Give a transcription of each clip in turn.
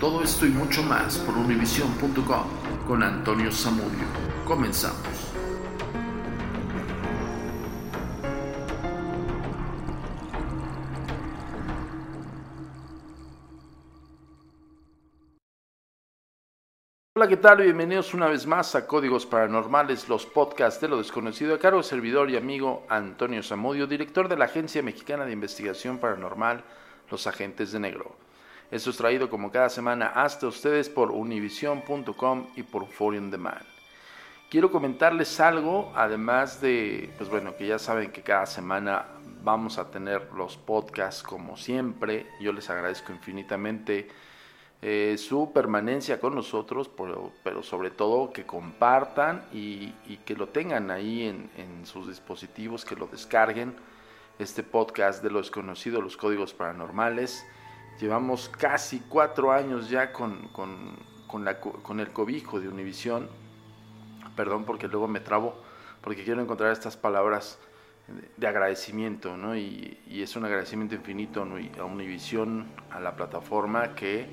Todo esto y mucho más por univision.com con Antonio Zamudio. Comenzamos. Hola, ¿qué tal? Bienvenidos una vez más a Códigos Paranormales, los podcasts de lo desconocido. A cargo servidor y amigo Antonio Zamudio, director de la Agencia Mexicana de Investigación Paranormal, Los Agentes de Negro. Esto es traído como cada semana hasta ustedes por univision.com y por Foreign Demand. Quiero comentarles algo, además de, pues bueno, que ya saben que cada semana vamos a tener los podcasts como siempre. Yo les agradezco infinitamente eh, su permanencia con nosotros, pero, pero, sobre todo que compartan y, que lo tengan ahí en, en, sus dispositivos, que lo descarguen. Este podcast de lo desconocido, los códigos paranormales. Llevamos casi cuatro años ya con, con, con, con el cobijo de Univisión. Perdón porque luego me trabo, porque quiero encontrar estas palabras de agradecimiento, ¿no? Y, es un agradecimiento infinito a Univisión, a la plataforma que,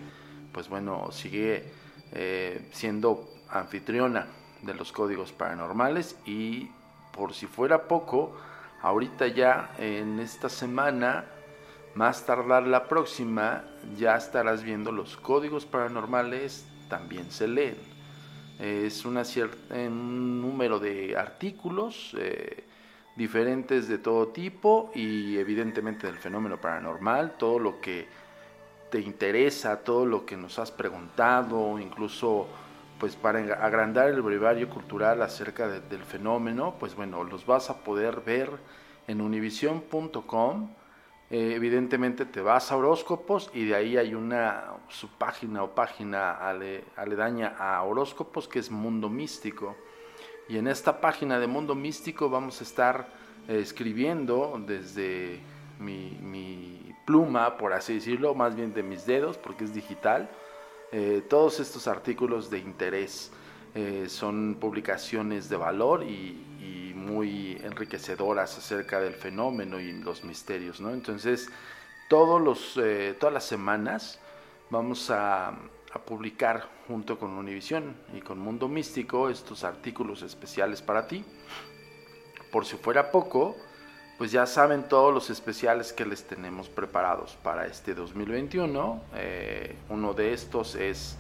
pues bueno, sigue eh, siendo anfitriona de los códigos paranormales y por si fuera poco, ahorita ya en esta semana más tardar la próxima ya estarás viendo los códigos paranormales, también se leen. Es una un número de artículos eh, diferentes de todo tipo y evidentemente del fenómeno paranormal, todo lo que te interesa, todo lo que nos has preguntado, incluso pues para agrandar el brevario cultural acerca de, del fenómeno, pues bueno, los vas a poder ver en univision.com eh, evidentemente te vas a horóscopos y de ahí hay una subpágina o página ale, aledaña a horóscopos que es Mundo Místico. Y en esta página de Mundo Místico vamos a estar eh, escribiendo desde mi, mi, pluma, por así decirlo, más bien de mis dedos, porque es digital, eh, todos estos artículos de interés. Eh, son publicaciones de valor y, muy enriquecedoras acerca del fenómeno y los misterios, ¿no? Entonces, todos los, eh, todas las semanas vamos a, a, publicar junto con Univision y con Mundo Místico estos artículos especiales para ti. Por si fuera poco, pues ya saben todos los especiales que les tenemos preparados para este 2021. Eh, uno de estos es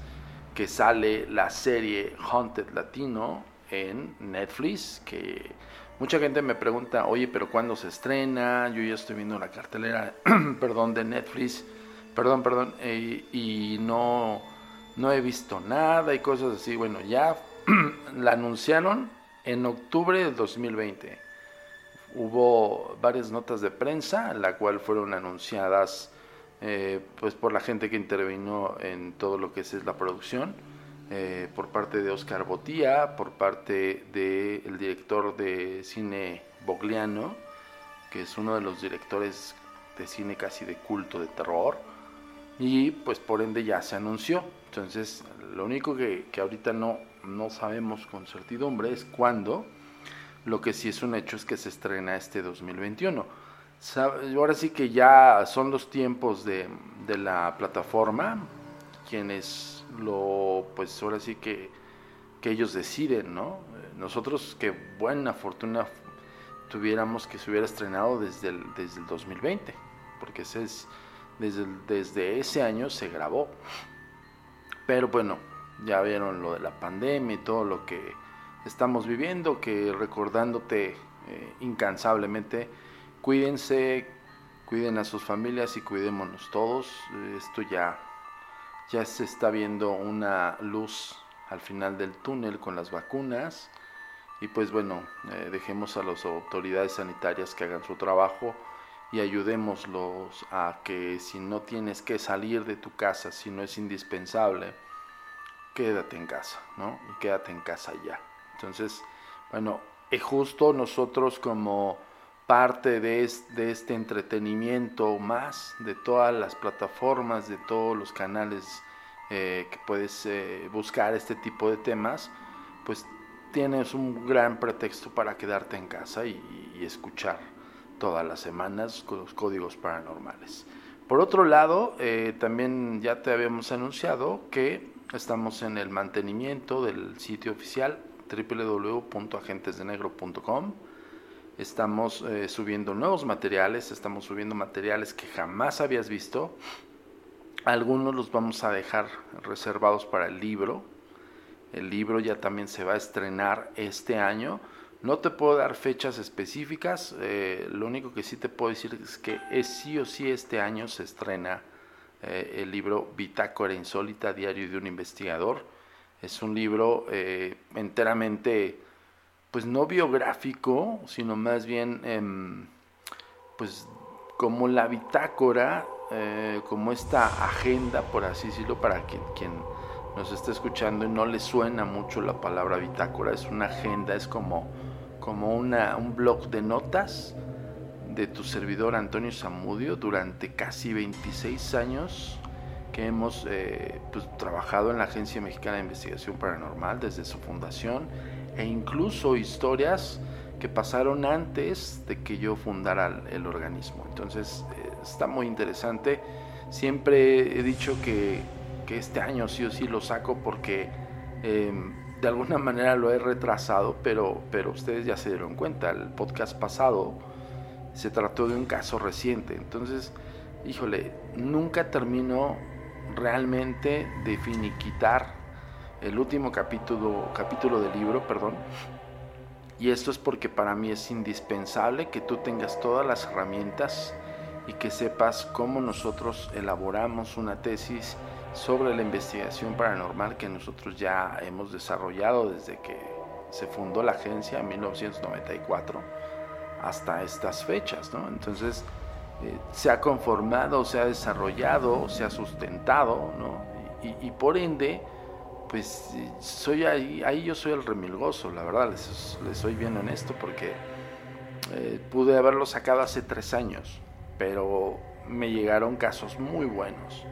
que sale la serie Haunted Latino en Netflix, que mucha gente me pregunta, oye, pero ¿cuándo se estrena? Yo ya estoy viendo la cartelera, perdón, de Netflix, perdón, perdón, eh, y no, no he visto nada y cosas así. Bueno, ya la anunciaron en octubre de 2020. Hubo varias notas de prensa, en la cual fueron anunciadas eh, pues por la gente que intervino en todo lo que es la producción, eh, por parte de Oscar Botía, por parte del de director de cine Bogliano, que es uno de los directores de cine casi de culto de terror, y pues por ende ya se anunció. Entonces, lo único que, que ahorita no, no sabemos con certidumbre es cuándo, lo que sí es un hecho es que se estrena este 2021 ahora sí que ya son los tiempos de, de, la plataforma quienes lo pues ahora sí que, que ellos deciden no nosotros qué buena fortuna tuviéramos que se hubiera estrenado desde el, desde el 2020 porque ese es desde, desde ese año se grabó Pero bueno, ya vieron lo de la pandemia y todo lo que estamos viviendo, que recordándote eh, incansablemente, cuídense, cuiden a sus familias y cuidémonos todos. Esto ya, ya se está viendo una luz al final del túnel con las vacunas. Y pues bueno, eh, dejemos a las autoridades sanitarias que hagan su trabajo y ayudémoslos a que si no tienes que salir de tu casa, si no es indispensable, quédate en casa, ¿no? Y quédate en casa ya. Entonces, bueno, es justo nosotros como parte de este, entretenimiento más, de todas las plataformas, de todos los canales eh, que puedes eh, buscar este tipo de temas, pues tienes un gran pretexto para quedarte en casa y, escuchar todas las semanas con los códigos paranormales. Por otro lado, eh, también ya te habíamos anunciado que estamos en el mantenimiento del sitio oficial www.agentesdenegro.com. Estamos eh, subiendo nuevos materiales, estamos subiendo materiales que jamás habías visto. Algunos los vamos a dejar reservados para el libro. El libro ya también se va a estrenar este año no te puedo dar fechas específicas, eh, lo único que sí te puedo decir es que es sí o sí este año se estrena eh, el libro Bitácora Insólita, Diario de un Investigador. Es un libro enteramente, pues no biográfico, sino más bien, em, pues como la bitácora, como esta agenda, por así decirlo, para quien, quien nos está escuchando y no le suena mucho la palabra bitácora, es una agenda, es como como una, un blog de notas de tu servidor Antonio Zamudio durante casi 26 años que hemos eh, pues, trabajado en la Agencia Mexicana de Investigación Paranormal desde su fundación e incluso historias que pasaron antes de que yo fundara el, organismo. Entonces eh, está muy interesante. Siempre he dicho que, que, este año sí o sí lo saco porque em, de alguna manera lo he retrasado, pero, pero ustedes ya se dieron cuenta, el podcast pasado se trató de un caso reciente, entonces, híjole, nunca termino realmente de finiquitar el último capítulo, capítulo del libro, perdón, y esto es porque para mí es indispensable que tú tengas todas las herramientas y que sepas cómo nosotros elaboramos una tesis sobre la investigación paranormal que nosotros ya hemos desarrollado desde que se fundó la agencia en 1994 hasta estas fechas, ¿no? Entonces, eh, se ha conformado, se ha desarrollado, se ha sustentado, ¿no? Y, por ende, pues soy ahí, ahí yo soy el remilgoso, la verdad, les, soy bien honesto, porque eh, pude haberlo sacado hace tres años, pero me llegaron casos muy buenos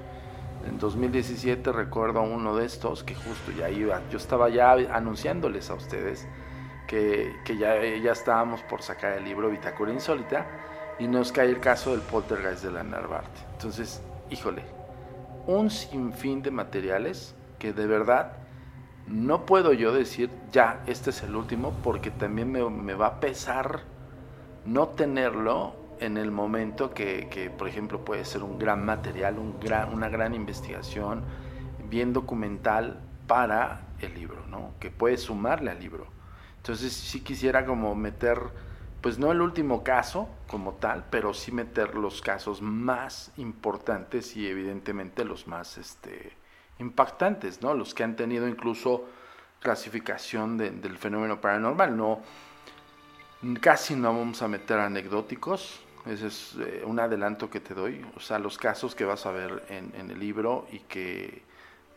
en 2017 recuerdo uno de estos que justo ya iba, yo estaba ya anunciándoles a ustedes que, ya, ya estábamos por sacar el libro Bitácora Insólita y nos cae el caso del poltergeist de la Narvarte. Entonces, híjole, un sinfín de materiales que de verdad no puedo yo decir ya este es el último porque también me, me va a pesar no tenerlo en el momento que, por ejemplo, puede ser un gran material, un gran, una gran investigación, bien documental para el libro, ¿no? Que puede sumarle al libro. Entonces, sí quisiera como meter, pues no el último caso como tal, pero sí meter los casos más importantes y evidentemente los más este, impactantes, ¿no? Los que han tenido incluso clasificación del fenómeno paranormal, no casi no vamos a meter anecdóticos, ese es eh, un adelanto que te doy. O sea, los casos que vas a ver en, el libro y que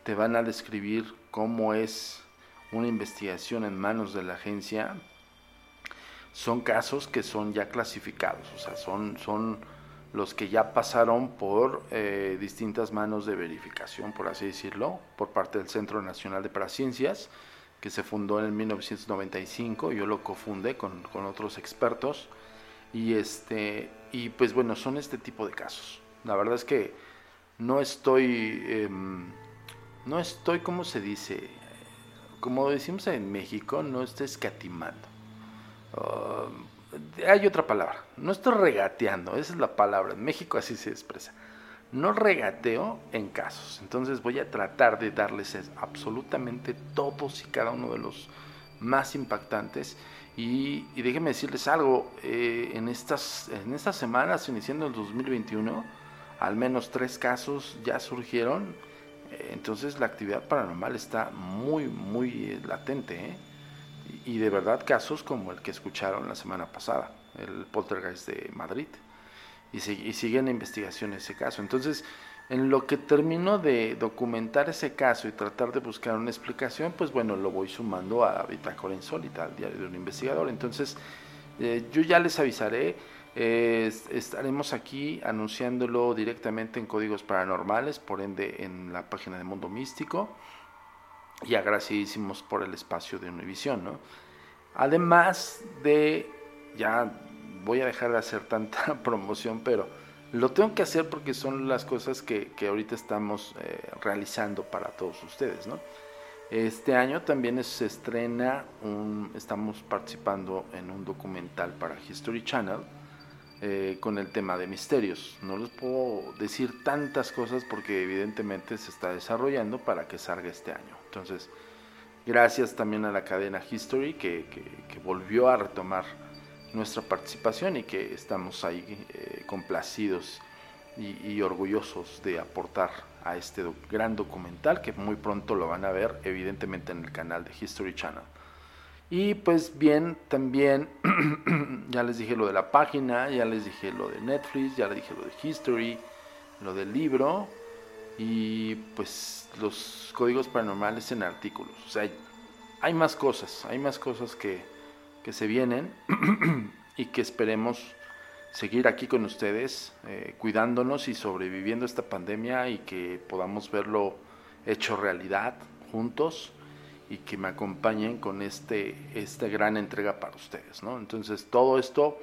te van a describir cómo es una investigación en manos de la agencia, son casos que son ya clasificados. O sea, son, son los que ya pasaron por eh, distintas manos de verificación, por así decirlo, por parte del Centro Nacional de Paraciencias, que se fundó en el 1995. Yo lo cofundé con, con otros expertos y este y pues bueno, son este tipo de casos. La verdad es que no estoy em, no estoy como se dice, como decimos en México, no estoy escatimando. Um, hay otra palabra, no estoy regateando, esa es la palabra, en México así se expresa. no regateo en casos. Entonces voy a tratar de darles absolutamente todos y cada uno de los más impactantes. Y, déjenme decirles algo, eh, en, estas, en estas semanas, iniciando el 2021, al menos tres casos ya surgieron. Eh, entonces la actividad paranormal está muy, muy eh, latente. Y, y de verdad casos como el que escucharon la semana pasada, el poltergeist de Madrid y, sigue en investigación ese caso. Entonces, en lo que termino de documentar ese caso y tratar de buscar una explicación, pues bueno, lo voy sumando a Bitácora Insólita, al diario de un investigador. Entonces, eh, yo ya les avisaré, eh, estaremos aquí anunciándolo directamente en Códigos Paranormales, por ende en la página de Mundo Místico, y agradecidísimos por el espacio de Univisión, ¿no? Además de, ya voy a dejar de hacer tanta promoción, pero lo tengo que hacer porque son las cosas que, ahorita estamos eh, realizando para todos ustedes, ¿no? Este año también se estrena, un, estamos participando en un documental para History Channel eh, con el tema de misterios. No les puedo decir tantas cosas porque evidentemente se está desarrollando para que salga este año. Entonces, gracias también a la cadena History que, que volvió a retomar nuestra participación y que estamos ahí eh, complacidos y, orgullosos de aportar a este gran documental que muy pronto lo van a ver evidentemente en el canal de History Channel. Y pues bien, también ya les dije lo de la página, ya les dije lo de Netflix, ya les dije lo de History, lo del libro y pues los códigos paranormales en artículos. O sea, hay más cosas, hay más cosas que, que se vienen y que esperemos seguir aquí con ustedes, eh, cuidándonos y sobreviviendo esta pandemia y que podamos verlo hecho realidad juntos y que me acompañen con este, esta gran entrega para ustedes. ¿no? Entonces todo esto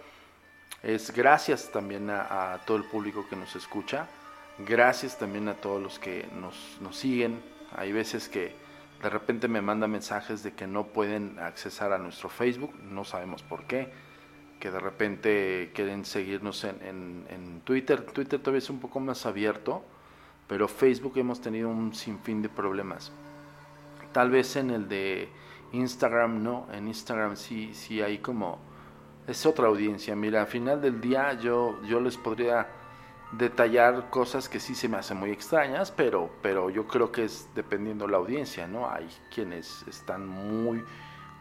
es gracias también a, todo el público que nos escucha, gracias también a todos los que nos, nos siguen. Hay veces que de repente me mandan mensajes de que no pueden accesar a nuestro Facebook, no sabemos por qué, que de repente quieren seguirnos en, en, Twitter. Twitter todavía es un poco más abierto, pero Facebook hemos tenido un sinfín de problemas. Tal vez en el de Instagram no, en Instagram sí, sí hay como... Es otra audiencia. Mira, al final del día yo, yo les podría detallar cosas que sí se me hacen muy extrañas, pero, pero yo creo que es dependiendo la audiencia, ¿no? Hay quienes están muy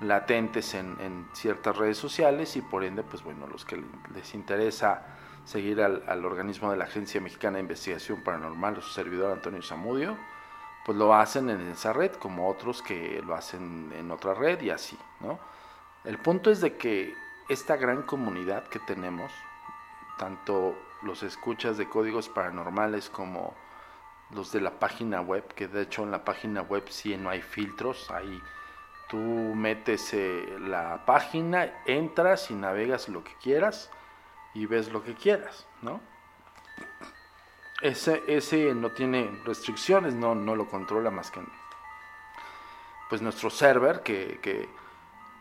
latentes en, ciertas redes sociales y por ende, pues bueno, los que les interesa seguir al, organismo de la Agencia Mexicana de Investigación Paranormal, su servidor Antonio Zamudio, pues lo hacen en esa red, como otros que lo hacen en otra red y así, ¿no? El punto es de que esta gran comunidad que tenemos, tanto los escuchas de códigos paranormales como los de la página web, que de hecho en la página web sí no hay filtros, ahí tú metes eh, la página, entras y navegas lo que quieras y ves lo que quieras, ¿no? Ese, ese no tiene restricciones, no, no lo controla más que pues nuestro server que, que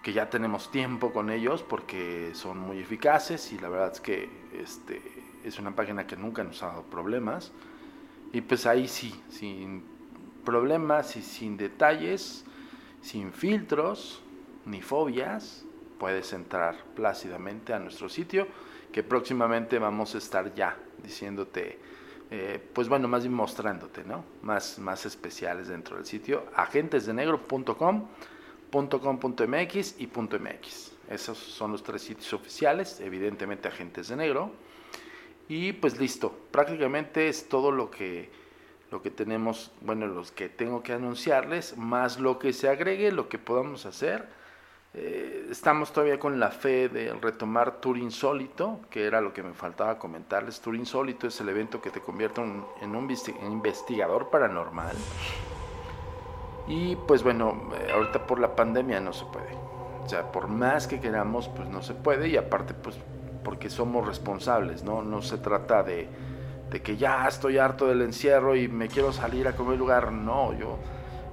que ya tenemos tiempo con ellos porque son muy eficaces y la verdad es que este, es una página que nunca nos ha dado problemas. Y pues ahí sí, sin problemas y sin detalles, sin filtros ni fobias, puedes entrar plácidamente a nuestro sitio que próximamente vamos a estar ya diciéndote, eh, pues bueno, más bien mostrándote, ¿no? Más, más especiales dentro del sitio, agentesdenegro.com .com.mx y .mx. Esos son los tres sitios oficiales, evidentemente Agentes de Negro. Y pues listo, prácticamente es todo lo que, lo que tenemos, bueno, los que tengo que anunciarles, más lo que se agregue, lo que podamos hacer. Eh, estamos todavía con la fe de retomar Tour Insólito, que era lo que me faltaba comentarles. Tour Insólito es el evento que te convierte en un investigador paranormal. Y pues bueno, eh, ahorita por la pandemia no se puede. O sea, por más que queramos, pues no se puede. Y aparte, pues porque somos responsables, ¿no? No se trata de, de que ya estoy harto del encierro y me quiero salir a comer lugar. No, yo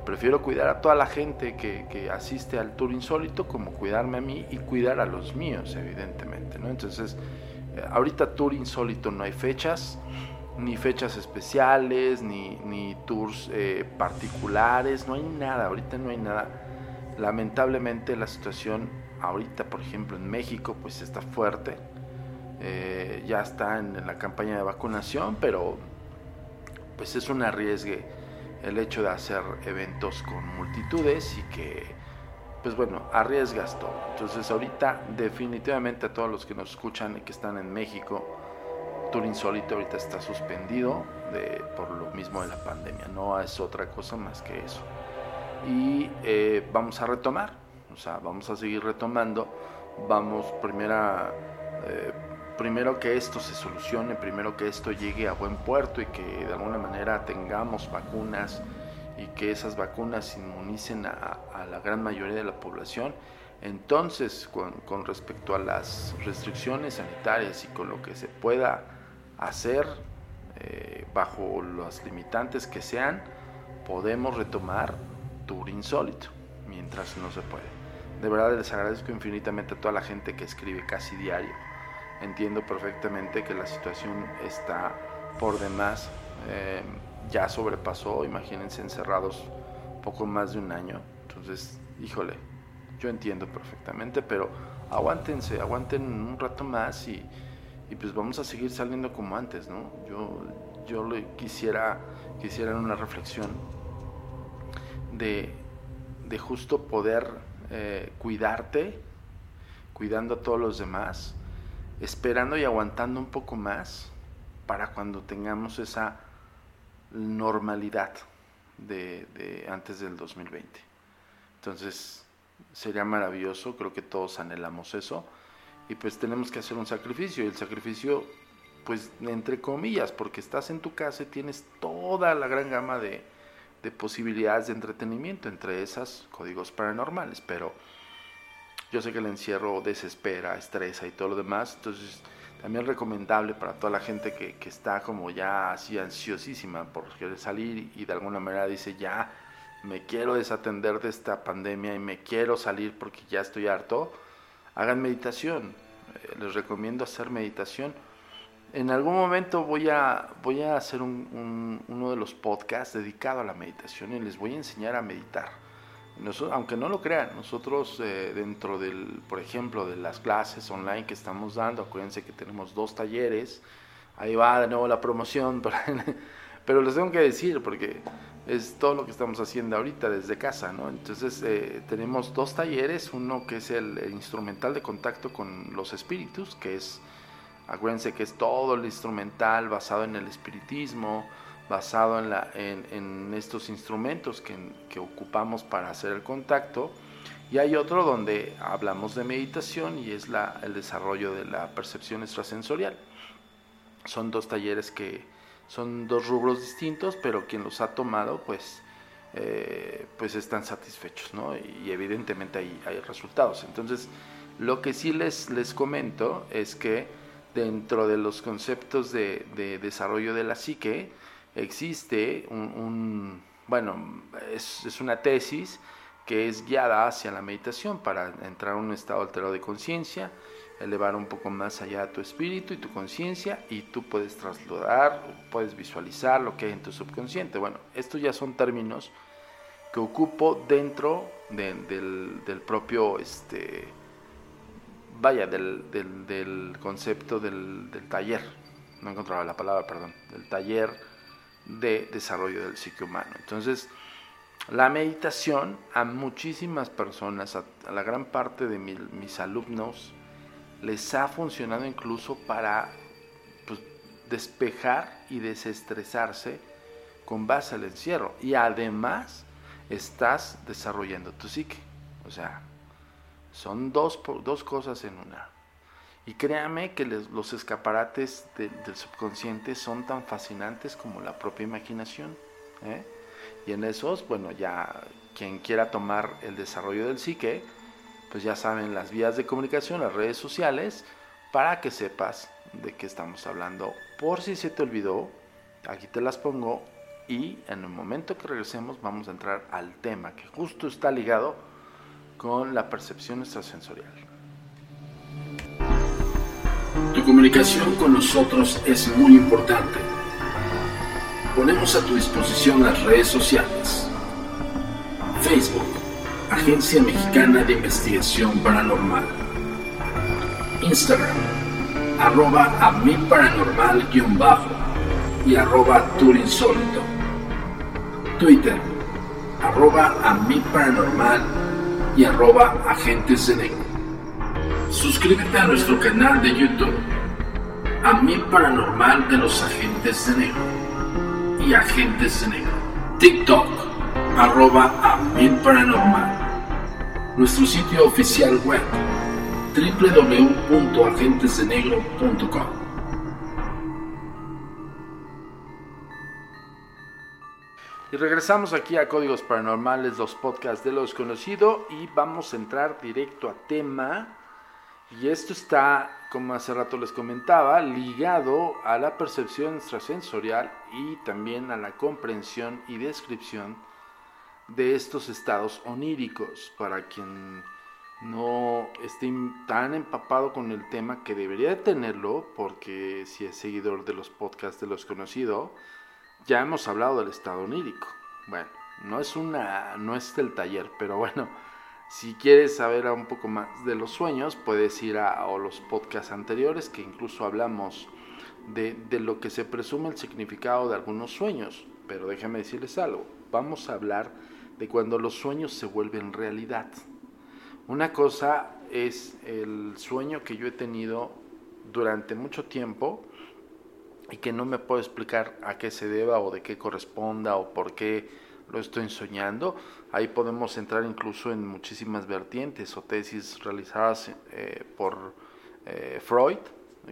prefiero cuidar a toda la gente que, que, asiste al tour insólito como cuidarme a mí y cuidar a los míos, evidentemente, ¿no? Entonces, eh, ahorita tour insólito no hay fechas ni fechas especiales, ni, ni tours eh, particulares, no hay nada, ahorita no hay nada. Lamentablemente la situación ahorita, por ejemplo, en México, pues está fuerte. Eh, ya está en, la campaña de vacunación, pero pues es un arriesgue el hecho de hacer eventos con multitudes y que, pues bueno, arriesgas todo. Entonces ahorita definitivamente a todos los que nos escuchan y que están en México, Tour Insólito ahorita está suspendido de, por lo mismo de la pandemia, no es otra cosa más que eso. Y eh, vamos a retomar, o sea, vamos a seguir retomando, vamos primera... Eh, primero que esto se solucione, primero que esto llegue a buen puerto y que de alguna manera tengamos vacunas y que esas vacunas inmunicen a, la gran mayoría de la población. Entonces, con, respecto a las restricciones sanitarias y con lo que se pueda hacer eh, bajo las limitantes que sean, podemos retomar Tour Insólito, mientras no se puede. De verdad les agradezco infinitamente a toda la gente que escribe casi diario entiendo perfectamente que la situación está por demás. Eh, ya sobrepasó, imagínense, encerrados poco más de un año. Entonces, híjole, yo entiendo perfectamente, pero aguántense, aguanten un rato más y, pues vamos a seguir saliendo como antes, ¿no? Yo, yo le quisiera, una reflexión de, justo poder eh, cuidarte, cuidando a todos los demás, esperando y aguantando un poco más para cuando tengamos esa normalidad de, antes del 2020. Entonces sería maravilloso, creo que todos anhelamos eso y pues tenemos que hacer un sacrificio y el sacrificio pues entre comillas porque estás en tu casa y tienes toda la gran gama de, de posibilidades de entretenimiento, entre esas códigos paranormales, pero yo sé que el encierro desespera, estresa y todo lo demás, entonces también recomendable para toda la gente que, que está como ya así ansiosísima por querer salir y de alguna manera dice ya me quiero desatender de esta pandemia y me quiero salir porque ya estoy harto, hagan meditación. Eh, les recomiendo hacer meditación. En algún momento voy a, voy a hacer un, uno de los podcasts dedicado a la meditación y les voy a enseñar a meditar aunque no lo crean, nosotros eh, dentro del, por ejemplo, de las clases online que estamos dando, acuérdense que tenemos dos talleres, ahí va de nuevo la promoción, pero, les tengo que decir porque es todo lo que estamos haciendo ahorita desde casa, ¿no? Entonces eh, tenemos dos talleres, uno que es el, instrumental de contacto con los espíritus, que es, acuérdense que es todo el instrumental basado en el espiritismo, basado en, la, en, estos instrumentos que, ocupamos para hacer el contacto. Y hay otro donde hablamos de meditación y es la, el desarrollo de la percepción extrasensorial. Son dos talleres que son dos rubros distintos, pero quien los ha tomado, pues, eh, pues están satisfechos, ¿no? Y evidentemente hay, hay resultados. Entonces, lo que sí les, les comento es que dentro de los conceptos de, de desarrollo de la psique, existe un, bueno, es, una tesis que es guiada hacia la meditación para entrar a un estado alterado de conciencia, elevar un poco más allá tu espíritu y tu conciencia y tú puedes trasladar, puedes visualizar lo que hay en tu subconsciente. Bueno, estos ya son términos que ocupo dentro del, propio, este, vaya, del, del concepto del, taller, no encontraba la palabra, perdón, del taller de desarrollo del psique humano. Entonces, la meditación a muchísimas personas, a, la gran parte de mis alumnos, les ha funcionado incluso para pues, despejar y desestresarse con base al encierro. Y además estás desarrollando tu psique. O sea, son dos, dos cosas en una. Y créame que los escaparates del subconsciente son tan fascinantes como la propia imaginación. ¿eh? Y en esos, bueno, ya quien quiera tomar el desarrollo del psique, pues ya saben las vías de comunicación, las redes sociales, para que sepas de qué estamos hablando. Por si se te olvidó, aquí te las pongo y en el momento que regresemos vamos a entrar al tema que justo está ligado con la percepción extrasensorial. Tu comunicación con nosotros es muy importante. Ponemos a tu disposición las redes sociales. Facebook, Agencia Mexicana de Investigación Paranormal. Instagram, arroba a mi paranormal-bajo y arroba turinsólito. Twitter, arroba a mi paranormal y arroba agentes de. Suscríbete a nuestro canal de YouTube, a mi paranormal de los agentes de negro y agentes de negro. TikTok, arroba a paranormal. Nuestro sitio oficial web, www.agentesdenegro.com. Y regresamos aquí a Códigos Paranormales, los podcasts de lo desconocido, y vamos a entrar directo a tema. Y esto está, como hace rato les comentaba, ligado a la percepción extrasensorial y también a la comprensión y descripción de estos estados oníricos. Para quien no esté tan empapado con el tema que debería tenerlo, porque si es seguidor de los podcasts de los conocidos, ya hemos hablado del estado onírico. Bueno, no es una, no es el taller, pero bueno, si quieres saber un poco más de los sueños, puedes ir a, los podcasts anteriores que incluso hablamos de, de, lo que se presume el significado de algunos sueños. Pero déjame decirles algo, vamos a hablar de cuando los sueños se vuelven realidad. Una cosa es el sueño que yo he tenido durante mucho tiempo, y que no me puedo explicar a qué se deba o de qué corresponda o por qué lo estoy soñando. Ahí podemos entrar incluso en muchísimas vertientes o tesis realizadas eh, por eh, Freud,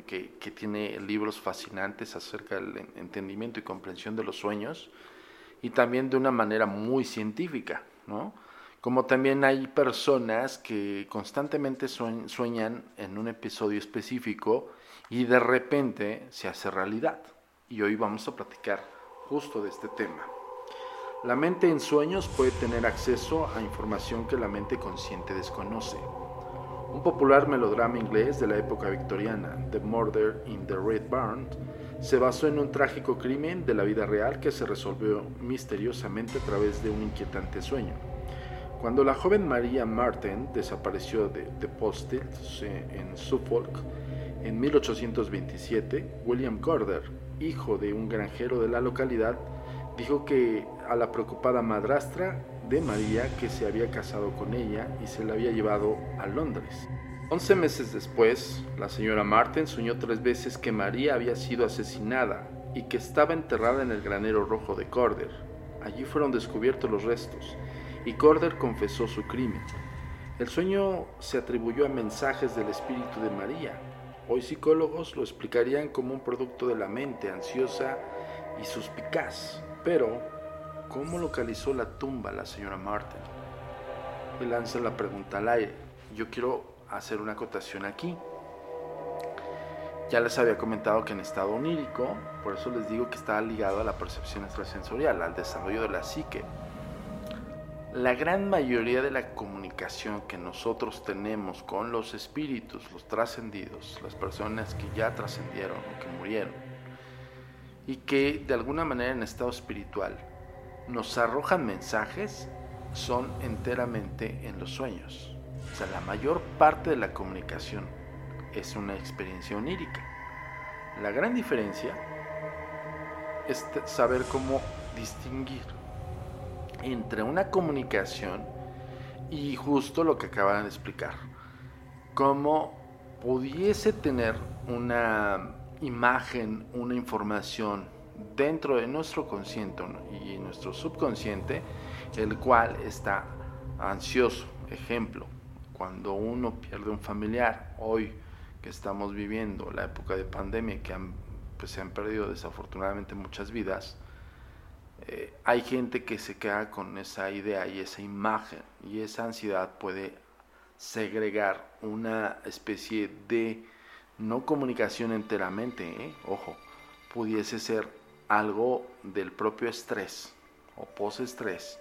que, que, tiene libros fascinantes acerca del entendimiento y comprensión de los sueños, y también de una manera muy científica, ¿no? Como también hay personas que constantemente sueñan en un episodio específico y de repente se hace realidad. Y hoy vamos a platicar justo de este tema. La mente en sueños puede tener acceso a información que la mente consciente desconoce. Un popular melodrama inglés de la época victoriana, The Murder in the Red Barn, se basó en un trágico crimen de la vida real que se resolvió misteriosamente a través de un inquietante sueño. Cuando la joven María Martin desapareció de The Postil en Suffolk, en 1827, William Corder, hijo de un granjero de la localidad, dijo que a la preocupada madrastra de María que se había casado con ella y se la había llevado a Londres. Once meses después, la señora Martin soñó tres veces que María había sido asesinada y que estaba enterrada en el granero rojo de Corder. Allí fueron descubiertos los restos y Corder confesó su crimen. El sueño se atribuyó a mensajes del espíritu de María, Hoy psicólogos lo explicarían como un producto de la mente ansiosa y suspicaz. Pero, ¿cómo localizó la tumba la señora Martin? Y lanza la pregunta al aire. Yo quiero hacer una acotación aquí. Ya les había comentado que en estado onírico, por eso les digo que está ligado a la percepción extrasensorial, al desarrollo de la psique. La gran mayoría de la comunicación que nosotros tenemos con los espíritus, los trascendidos, las personas que ya trascendieron o que murieron, y que de alguna manera en estado espiritual nos arrojan mensajes, son enteramente en los sueños. O sea, la mayor parte de la comunicación es una experiencia onírica. La gran diferencia es saber cómo distinguir entre una comunicación y justo lo que acaban de explicar. Cómo pudiese tener una imagen, una información dentro de nuestro consciente y nuestro subconsciente, el cual está ansioso. Ejemplo, cuando uno pierde un familiar, hoy que estamos viviendo la época de pandemia, que pues, se han perdido desafortunadamente muchas vidas, eh, hay gente que se queda con esa idea y esa imagen y esa ansiedad puede segregar una especie de no comunicación enteramente, ¿eh? ojo, pudiese ser algo del propio estrés o post-estrés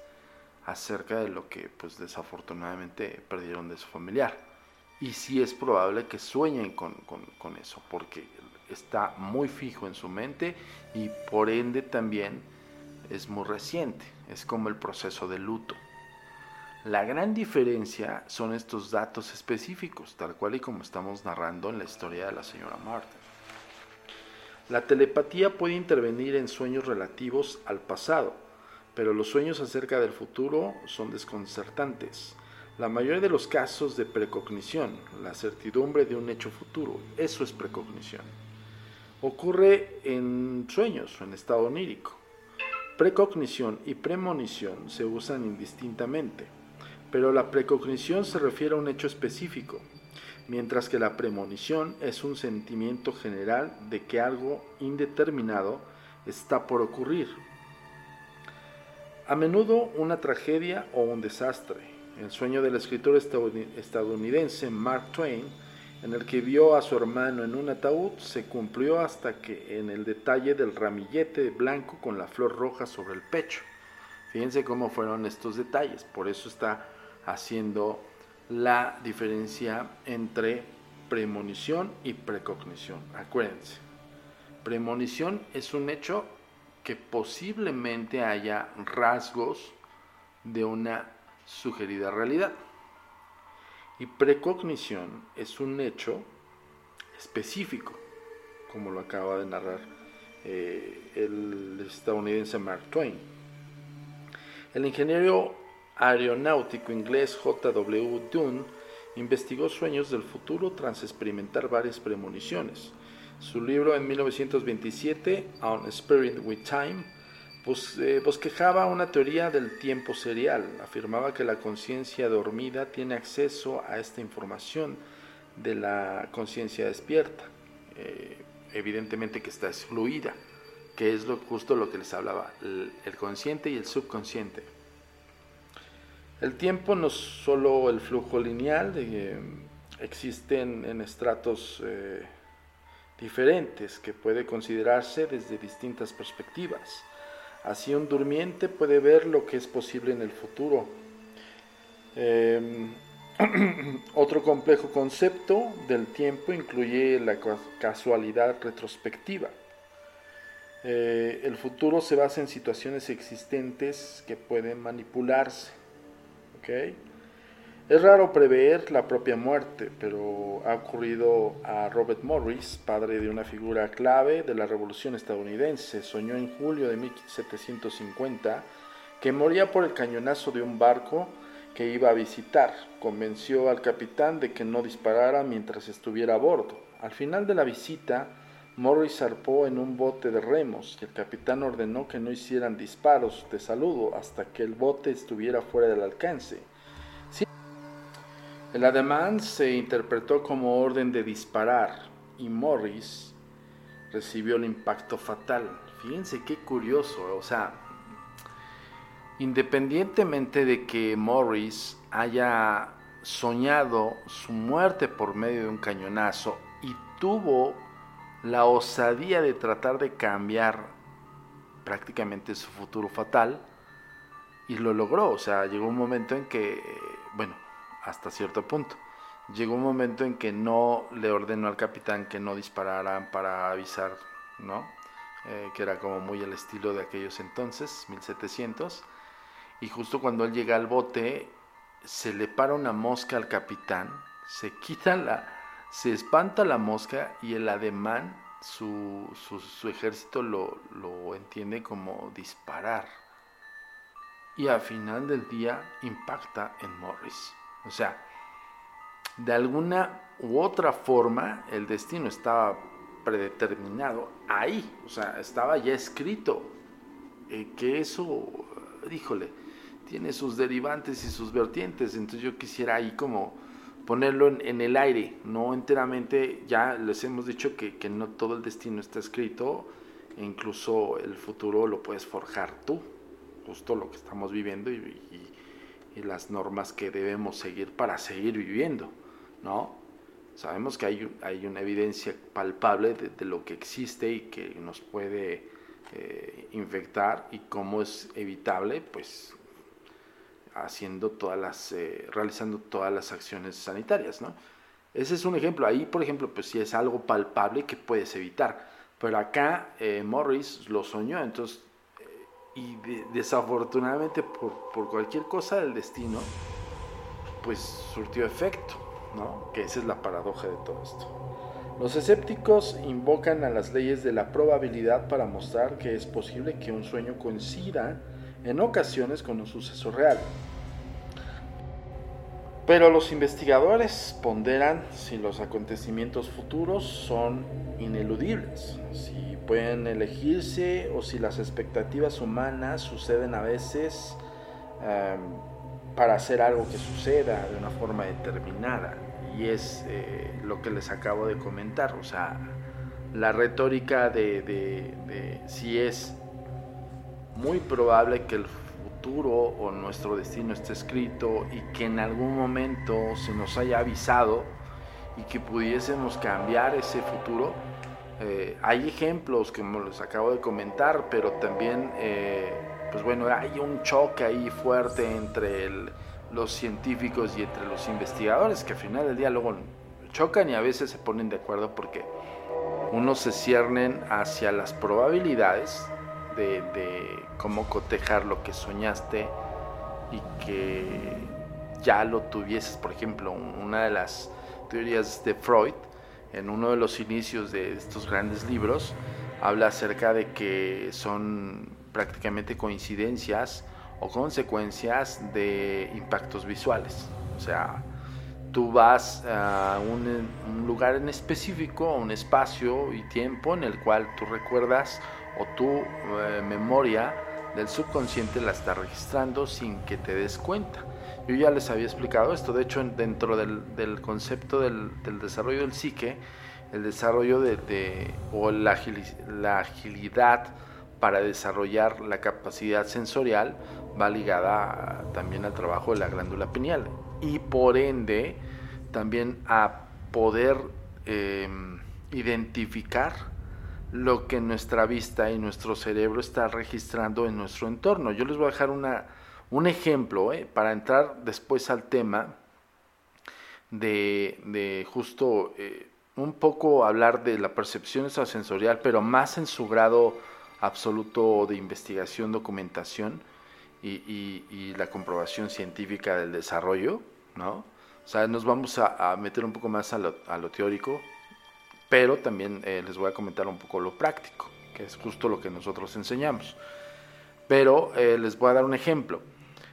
acerca de lo que pues desafortunadamente perdieron de su familiar. Y sí es probable que sueñen con, con eso, porque está muy fijo en su mente y por ende también es muy reciente, es como el proceso de luto. La gran diferencia son estos datos específicos, tal cual y como estamos narrando en la historia de la señora Marta. La telepatía puede intervenir en sueños relativos al pasado, pero los sueños acerca del futuro son desconcertantes. La mayoría de los casos de precognición, la certidumbre de un hecho futuro, eso es precognición. Ocurre en sueños en estado onírico. Precognición y premonición se usan indistintamente, pero la precognición se refiere a un hecho específico, mientras que la premonición es un sentimiento general de que algo indeterminado está por ocurrir. A menudo una tragedia o un desastre, el sueño del escritor estadounidense Mark Twain, en el que vio a su hermano en un ataúd, se cumplió hasta que en el detalle del ramillete blanco con la flor roja sobre el pecho. Fíjense cómo fueron estos detalles, por eso está haciendo la diferencia entre premonición y precognición. Acuérdense, premonición es un hecho que posiblemente haya rasgos de una sugerida realidad. Y precognición es un hecho específico, como lo acaba de narrar eh, el estadounidense Mark Twain. El ingeniero aeronáutico inglés J.W. Dunn investigó sueños del futuro tras experimentar varias premoniciones. Su libro en 1927, On Spirit with Time, eh, bosquejaba una teoría del tiempo serial. Afirmaba que la conciencia dormida tiene acceso a esta información de la conciencia despierta. Eh, evidentemente que está excluida, que es lo, justo lo que les hablaba, el, consciente y el subconsciente. El tiempo no es solo el flujo lineal, eh, existen en estratos diferentes que puede considerarse desde distintas perspectivas. Así un durmiente puede ver lo que es posible en el futuro. Em, otro complejo concepto del tiempo incluye la casualidad retrospectiva. Eh, el futuro se basa en situaciones existentes que pueden manipularse. Es raro prever la propia muerte, pero ha ocurrido a Robert Morris, padre de una figura clave de la Revolución estadounidense. Soñó en julio de 1750 que moría por el cañonazo de un barco que iba a visitar. Convenció al capitán de que no disparara mientras estuviera a bordo. Al final de la visita, Morris zarpó en un bote de remos y el capitán ordenó que no hicieran disparos de saludo hasta que el bote estuviera fuera del alcance. El ademán se interpretó como orden de disparar y Morris recibió el impacto fatal. Fíjense qué curioso, o sea, independientemente de que Morris haya soñado su muerte por medio de un cañonazo y tuvo la osadía de tratar de cambiar prácticamente su futuro fatal y lo logró, o sea, llegó un momento en que, bueno, hasta cierto punto. Llegó un momento en que no le ordenó al capitán que no dispararan para avisar, ¿no? Eh, que era como muy el estilo de aquellos entonces, 1700. Y justo cuando él llega al bote, se le para una mosca al capitán, se quita la, se espanta la mosca y el ademán, su, su, ejército lo, entiende como disparar. Y al final del día impacta en Morris. O sea, de alguna u otra forma el destino estaba predeterminado ahí, o sea, estaba ya escrito. Eh, que eso, díjole, tiene sus derivantes y sus vertientes, entonces yo quisiera ahí como ponerlo en, el aire, no enteramente, ya les hemos dicho que, no todo el destino está escrito, e incluso el futuro lo puedes forjar tú, justo lo que estamos viviendo y las normas que debemos seguir para seguir viviendo, ¿no? Sabemos que hay, hay una evidencia palpable de, lo que existe y que nos puede eh, infectar y cómo es evitable, pues haciendo todas las, eh, realizando todas las acciones sanitarias, ¿no? Ese es un ejemplo. Ahí, por ejemplo, pues si es algo palpable que puedes evitar. Pero acá eh, Morris lo soñó, entonces, eh, y desafortunadamente por, por, cualquier cosa del destino, pues surtió efecto, ¿no? Que esa es la paradoja de todo esto. Los escépticos invocan a las leyes de la probabilidad para mostrar que es posible que un sueño coincida en ocasiones con un suceso real. Pero los investigadores ponderan si los acontecimientos futuros son ineludibles, si pueden elegirse o si las expectativas humanas suceden a veces em, para hacer algo que suceda de una forma determinada. Y es eh, lo que les acabo de comentar, o sea, la retórica de, de si es muy probable que el o nuestro destino esté escrito y que en algún momento se nos haya avisado y que pudiésemos cambiar ese futuro. Eh, hay ejemplos que los acabo de comentar, pero también, eh, pues bueno, hay un choque ahí fuerte entre los científicos y entre los investigadores que al final del día luego chocan y a veces se ponen de acuerdo porque unos se ciernen hacia las probabilidades de, cómo cotejar lo que soñaste y que ya lo tuvieses. Por ejemplo, una de las teorías de Freud, en uno de los inicios de estos grandes libros, habla acerca de que son prácticamente coincidencias o consecuencias de impactos visuales. O sea, tú vas a un, un, lugar en específico, un espacio y tiempo en el cual tú recuerdas o tu eh, memoria del subconsciente la está registrando sin que te des cuenta. Yo ya les había explicado esto, de hecho dentro del, concepto del, desarrollo del psique, el desarrollo de, o la, agilidad para desarrollar la capacidad sensorial va ligada también al trabajo de la glándula pineal y por ende también a poder em, identificar lo que nuestra vista y nuestro cerebro está registrando en nuestro entorno. Yo les voy a dejar una, un ejemplo ¿eh? para entrar después al tema de, justo eh, un poco hablar de la percepción extrasensorial, pero más en su grado absoluto de investigación, documentación y, la comprobación científica del desarrollo, ¿no? O sea, nos vamos a, meter un poco más a lo teórico, pero también eh, les voy a comentar un poco lo práctico, que es justo lo que nosotros enseñamos. Pero eh, les voy a dar un ejemplo.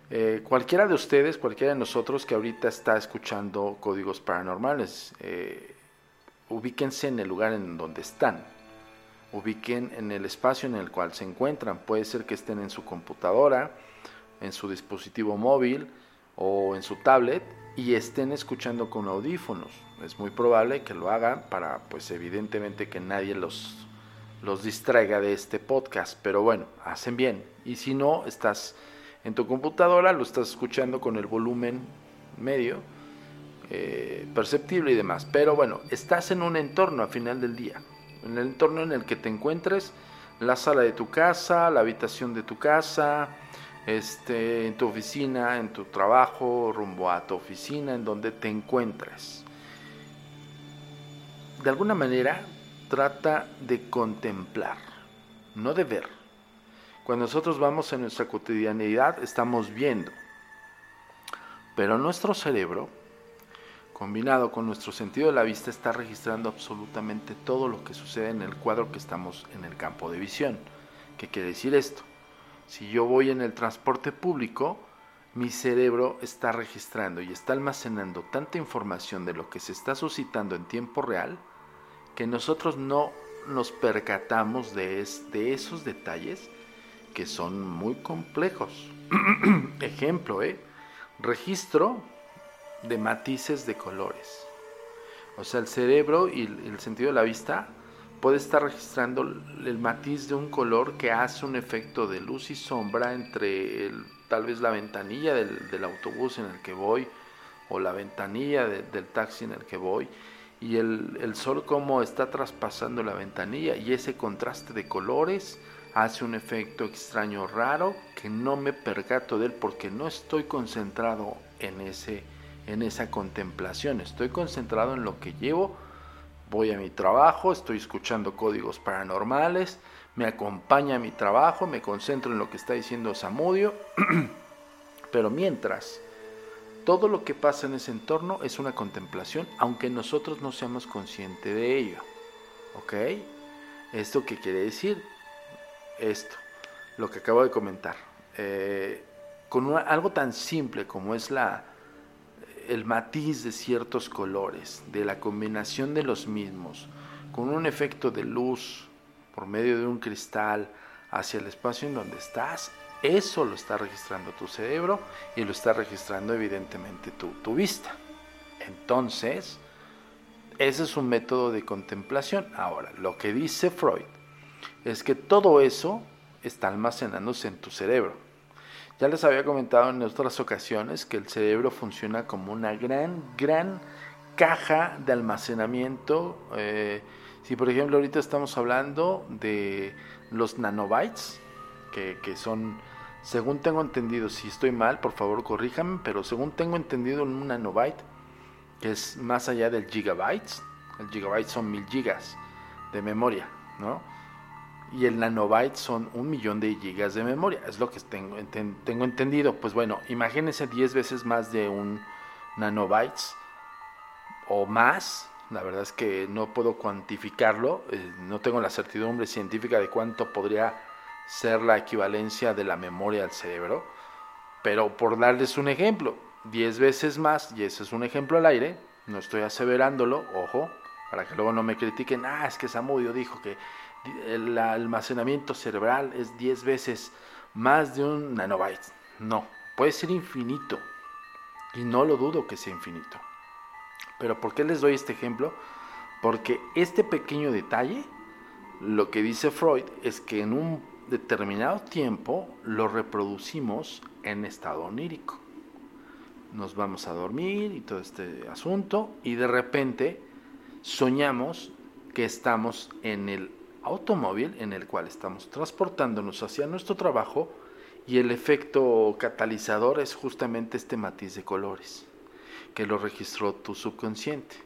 Eh, cualquiera de ustedes, cualquiera de nosotros que ahorita está escuchando códigos paranormales, ubíquense en el lugar en donde están, ubiquen en el espacio en el cual se encuentran. Puede ser que estén en su computadora, en su dispositivo móvil o en su tablet y estén escuchando con audífonos. Es muy probable que lo hagan para, pues evidentemente que nadie los, los distraiga de este podcast. Pero bueno, hacen bien. Y si no, estás en tu computadora, lo estás escuchando con el volumen medio, eh, perceptible y demás. Pero bueno, estás en un entorno a final del día. En el entorno en el que te encuentres, la sala de tu casa, la habitación de tu casa, este, en tu oficina, en tu trabajo, rumbo a tu oficina, en donde te encuentres. De alguna manera, trata de contemplar, no de ver. Cuando nosotros vamos en nuestra cotidianidad, estamos viendo. Pero nuestro cerebro, combinado con nuestro sentido de la vista, está registrando absolutamente todo lo que sucede en el cuadro que estamos en el campo de visión. ¿Qué quiere decir esto? Si yo voy en el transporte público, mi cerebro está registrando y está almacenando tanta información de lo que se está suscitando en tiempo real que nosotros no nos percatamos de, esos detalles que son muy complejos. Ejemplo, ¿eh? registro de matices de colores. O sea, el cerebro y el sentido de la vista puede estar registrando el matiz de un color que hace un efecto de luz y sombra entre tal vez la ventanilla del, autobús en el que voy o la ventanilla del taxi en el que voy y el, sol como está traspasando la ventanilla y ese contraste de colores hace un efecto extraño raro que no me percato de él porque no estoy concentrado en ese en esa contemplación. Estoy concentrado en lo que llevo, voy a mi trabajo, estoy escuchando códigos paranormales, me acompaña mi trabajo, me concentro en lo que está diciendo Samudio, pero mientras, todo lo que pasa en ese entorno es una contemplación, aunque nosotros no seamos conscientes de ello. ¿Ok? ¿Esto qué quiere decir? Esto, lo que acabo de comentar. Eh, con algo tan simple como es la, el matiz de ciertos colores, de la combinación de los mismos, con un efecto de luz por medio de un cristal hacia el espacio en donde estás, eso lo está registrando tu cerebro y lo está registrando evidentemente tu, vista. Entonces, ese es un método de contemplación. Ahora, lo que dice Freud es que todo eso está almacenándose en tu cerebro. Ya les había comentado en otras ocasiones que el cerebro funciona como una gran, gran caja de almacenamiento. Eh, si por ejemplo ahorita estamos hablando de los nanobytes, que, son, según tengo entendido, si estoy mal, por favor corríjame, pero según tengo entendido un nanobyte, que es más allá del gigabytes, el gigabyte son mil gigas de memoria, ¿no? y el nanobyte son un millón de gigas de memoria. Es lo que tengo, tengo entendido. Pues bueno, imagínense 10 veces más de un nanobytes o más. La verdad es que no puedo cuantificarlo. Eh, no tengo la certidumbre científica de cuánto podría ser la equivalencia de la memoria al cerebro. Pero por darles un ejemplo, 10 veces más, y ese es un ejemplo al aire, no estoy aseverándolo, ojo, para que luego no me critiquen, ah, es que Samudio dijo que el almacenamiento cerebral es 10 veces más de un nanobyte. No, puede ser infinito. Y no lo dudo que sea infinito. Pero ¿por qué les doy este ejemplo? Porque este pequeño detalle, lo que dice Freud es que en un determinado tiempo lo reproducimos en estado onírico. Nos vamos a dormir y todo este asunto y de repente soñamos que estamos en el automóvil en el cual estamos transportándonos hacia nuestro trabajo y el efecto catalizador es justamente este matiz de colores que lo registró tu subconsciente.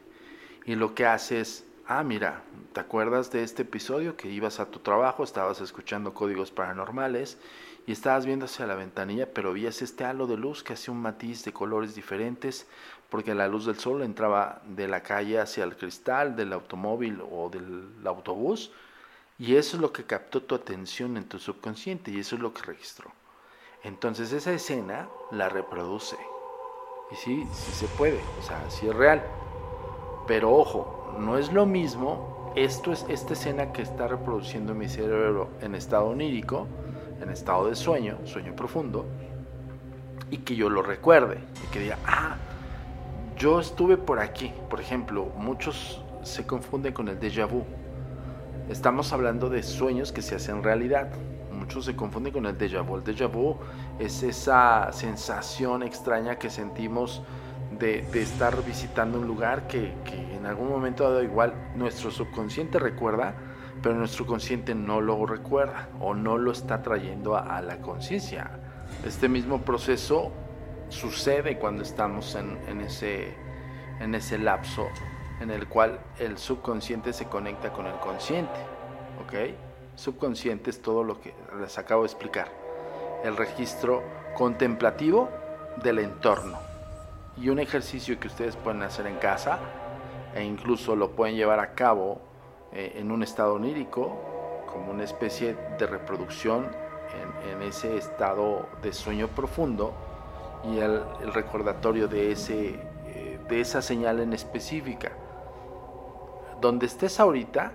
Y lo que hace es, ah, mira, ¿te acuerdas de este episodio que ibas a tu trabajo, estabas escuchando códigos paranormales y estabas viendo hacia la ventanilla, pero vías este halo de luz que hacía un matiz de colores diferentes porque la luz del sol entraba de la calle hacia el cristal del automóvil o del autobús y eso es lo que captó tu atención en tu subconsciente y eso es lo que registró. Entonces esa escena la reproduce. Y sí, sí se puede, o sea, sí es real. Pero ojo, no es lo mismo esto es esta escena que está reproduciendo mi cerebro en estado onírico, en estado de sueño, sueño profundo, y que yo lo recuerde y que diga, ah, yo estuve por aquí. Por ejemplo, muchos se confunden con el déjà vu. Estamos hablando de sueños que se hacen realidad. Muchos se confunden con el déjà vu. El déjà vu es esa sensación extraña que sentimos de, estar visitando un lugar que, en algún momento dado igual nuestro subconsciente recuerda, pero nuestro consciente no lo recuerda o no lo está trayendo a, la conciencia. Este mismo proceso sucede cuando estamos en, ese, en ese lapso en el cual el subconsciente se conecta con el consciente. ¿Ok? Subconsciente es todo lo que les acabo de explicar. El registro contemplativo del entorno. Y un ejercicio que ustedes pueden hacer en casa e incluso lo pueden llevar a cabo eh, en un estado onírico, como una especie de reproducción en, ese estado de sueño profundo y el, recordatorio de, ese, eh, de esa señal en específica donde estés ahorita,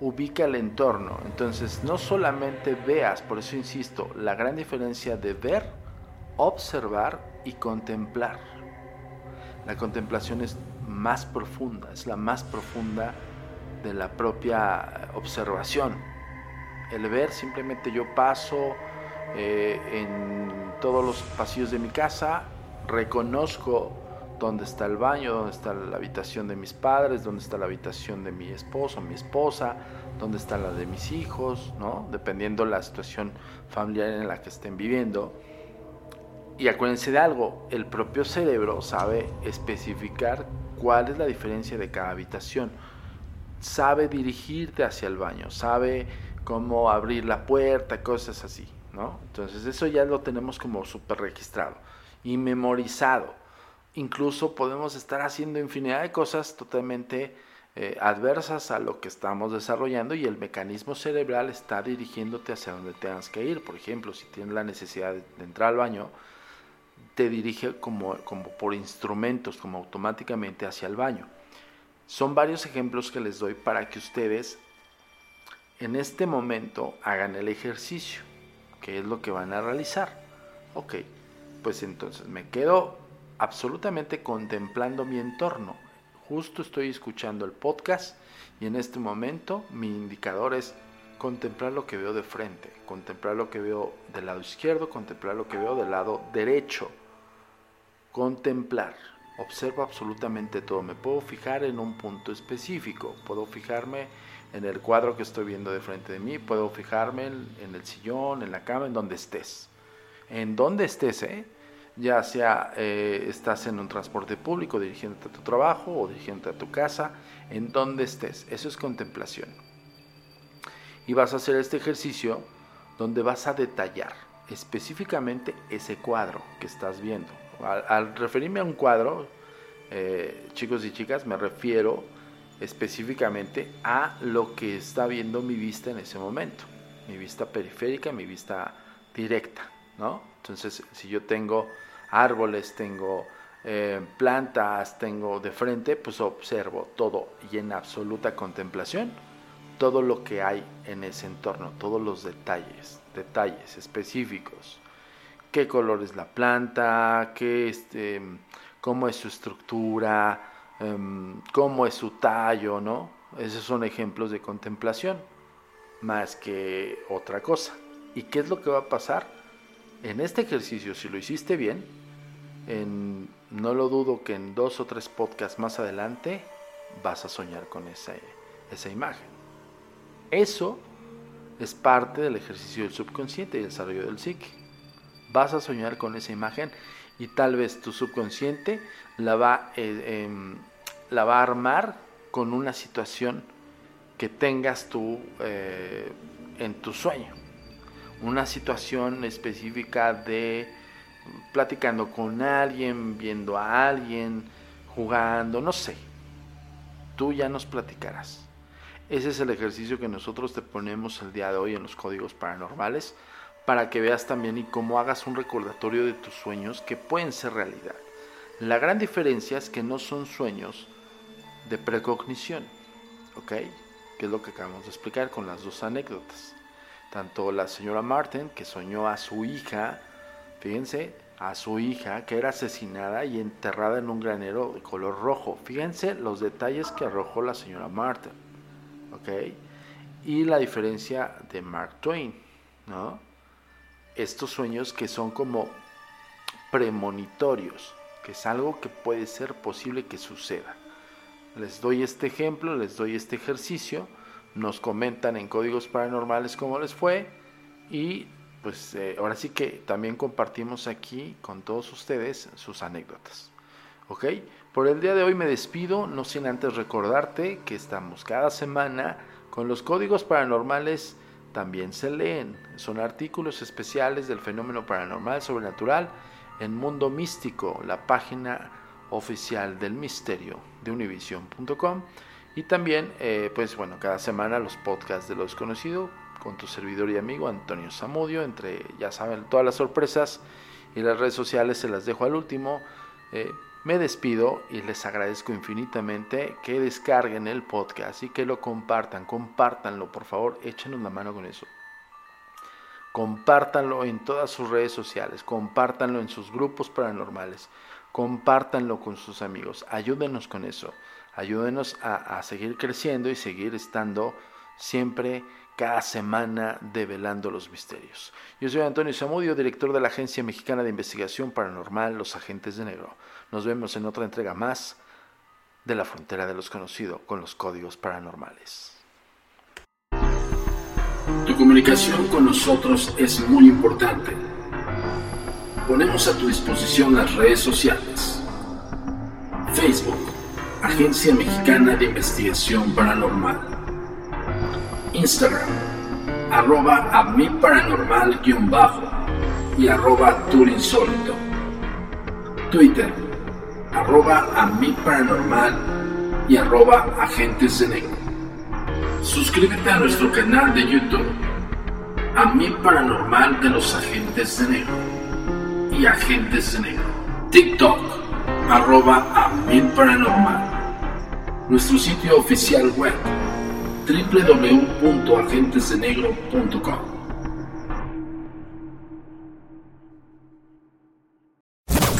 ubica el entorno. Entonces, no solamente veas, por eso insisto, la gran diferencia de ver, observar y contemplar. La contemplación es más profunda, es la más profunda de la propia observación. El ver, simplemente yo paso eh, en todos los pasillos de mi casa, reconozco dónde está el baño, dónde está la habitación de mis padres, dónde está la habitación de mi esposo, mi esposa, dónde está la de mis hijos, ¿no? Dependiendo la situación familiar en la que estén viviendo. Y acuérdense de algo, el propio cerebro sabe especificar cuál es la diferencia de cada habitación. Sabe dirigirte hacia el baño, sabe cómo abrir la puerta, cosas así, ¿no? Entonces eso ya lo tenemos como súper registrado y memorizado. Incluso podemos estar haciendo infinidad de cosas totalmente eh, adversas a lo que estamos desarrollando y el mecanismo cerebral está dirigiéndote hacia donde tengas que ir. Por ejemplo, si tienes la necesidad de, entrar al baño, te dirige como, como por instrumentos, como automáticamente hacia el baño. Son varios ejemplos que les doy para que ustedes en este momento hagan el ejercicio, que es lo que van a realizar. Ok, pues entonces me quedo absolutamente contemplando mi entorno Justo estoy escuchando el podcast y en este momento mi indicador es contemplar lo que veo de frente, contemplar lo que veo del lado izquierdo, contemplar lo que veo del lado derecho. Contemplar. Observo absolutamente todo. Me puedo fijar en un punto específico. Puedo fijarme en el cuadro que estoy viendo de frente de mí. Puedo fijarme en el sillón, en la cama, en donde estés. En donde estés, ¿eh? ya sea eh, estás en un transporte público dirigiéndote a tu trabajo o dirigiéndote a tu casa, en donde estés. Eso es contemplación. Y vas a hacer este ejercicio donde vas a detallar específicamente ese cuadro que estás viendo. Al, referirme a un cuadro, eh, chicos y chicas, me refiero específicamente a lo que está viendo mi vista en ese momento. Mi vista periférica, mi vista directa, ¿no? Entonces, si yo tengo árboles, tengo eh, plantas, tengo de frente, pues observo todo y en absoluta contemplación todo lo que hay en ese entorno, todos los detalles, detalles específicos. ¿Qué color es la planta? ¿Qué este, ¿Cómo es su estructura? Em, ¿Cómo es su tallo? ¿no? Esos son ejemplos de contemplación, más que otra cosa. ¿Y qué es lo que va a pasar? En este ejercicio, si lo hiciste bien, no lo dudo que en dos o tres podcasts más adelante vas a soñar con esa, esa imagen. Eso es parte del ejercicio del subconsciente y el desarrollo del psique. Vas a soñar con esa imagen y tal vez tu subconsciente la va, eh, em, la va a armar con una situación que tengas tú eh, en tu sueño. Una situación específica de platicando con alguien, viendo a alguien, jugando, no sé. Tú ya nos platicarás. Ese es el ejercicio que nosotros te ponemos el día de hoy en los códigos paranormales para que veas también y cómo hagas un recordatorio de tus sueños que pueden ser realidad. La gran diferencia es que no son sueños de precognición, ¿ok? Que es lo que acabamos de explicar con las dos anécdotas. Tanto la señora Martin, que soñó a su hija Fíjense, a su hija que era asesinada y enterrada en un granero de color rojo. Fíjense los detalles que arrojó la señora Martin. ¿Ok? Y la diferencia de Mark Twain, ¿no? Estos sueños que son como premonitorios, que es algo que puede ser posible que suceda. Les doy este ejemplo, les doy este ejercicio, nos comentan en códigos paranormales cómo les fue y pues eh, ahora sí que también compartimos aquí con todos ustedes sus anécdotas. ¿Ok? Por el día de hoy me despido, no sin antes recordarte que estamos cada semana con los códigos paranormales. También se leen, son artículos especiales del fenómeno paranormal sobrenatural en Mundo Místico, la página oficial del misterio de univision.com. Y también, eh, pues bueno, cada semana los podcasts de lo desconocido con tu servidor y amigo Antonio Zamudio. Entre, ya saben, todas las sorpresas y las redes sociales se las dejo al último. Eh, me despido y les agradezco infinitamente que descarguen el podcast y que lo compartan. Compártanlo, por favor, échenos la mano con eso. Compártanlo en todas sus redes sociales, compártanlo en sus grupos paranormales, compártanlo con sus amigos. Ayúdenos con eso. Ayúdenos a, a seguir creciendo y seguir estando siempre cada semana develando los misterios. Yo soy Antonio Zamudio, director de la Agencia Mexicana de Investigación Paranormal Los Agentes de Negro. Nos vemos en otra entrega más de la frontera de los conocidos con los códigos paranormales. Tu comunicación con nosotros es muy importante. Ponemos a tu disposición las redes sociales. Facebook, Agencia Mexicana de Investigación Paranormal. Instagram, arroba a mi y arroba. Twitter, arroba a mi paranormal y arroba agentes de negro. Suscríbete a nuestro canal de YouTube, a mi paranormal de los agentes de negro y agentes de negro. TikTok, arroba a mi paranormal. Nuestro sitio oficial web, www.agentesdenegro.com.